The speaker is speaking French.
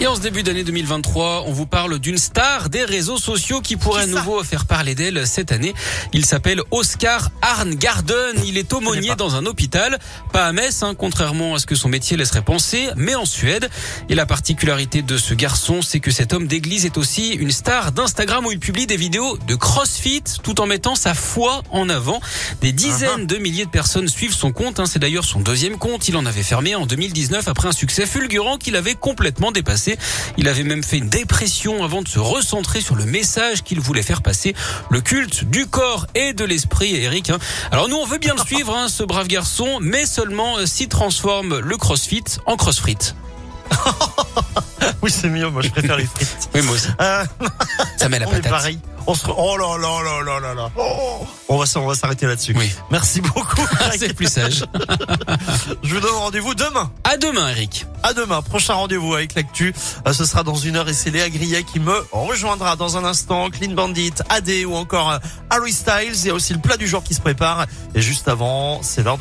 Et en ce début d'année 2023, on vous parle d'une star des réseaux sociaux qui pourrait à nouveau faire parler d'elle cette année. Il s'appelle Oscar Arngarden. Il est aumônier dans un hôpital, pas à Metz, hein, contrairement à ce que son métier laisserait penser, mais en Suède. Et la particularité de ce garçon, c'est que cet homme d'église est aussi une star d'Instagram où il publie des vidéos de CrossFit tout en mettant sa foi en avant. Des dizaines de milliers de personnes suivent son compte. Hein. C'est d'ailleurs son deuxième compte. Il en avait fermé en 2019 après un succès fulgurant qu'il avait complètement dépassé. Il avait même fait une dépression avant de se recentrer sur le message qu'il voulait faire passer, le culte du corps et de l'esprit, Eric. Hein. Alors nous, on veut bien le suivre, hein, ce brave garçon, mais seulement euh, s'il transforme le crossfit en crossfrit. oui, c'est mieux. Moi, je préfère les frites. Oui, moi aussi. Euh... Ça met la patate. pareil. On se... Oh là là là là là là. Oh. On va on va s'arrêter là-dessus. Oui. Merci beaucoup. c'est plus sage. je vous donne rendez-vous demain. À demain, Eric. À demain. Prochain rendez-vous avec l'actu. Euh, ce sera dans une heure et c'est Léa Grillet qui me rejoindra dans un instant. Clean Bandit, AD ou encore euh, Harry Styles. Il y a aussi le plat du jour qui se prépare. Et juste avant, c'est l'heure de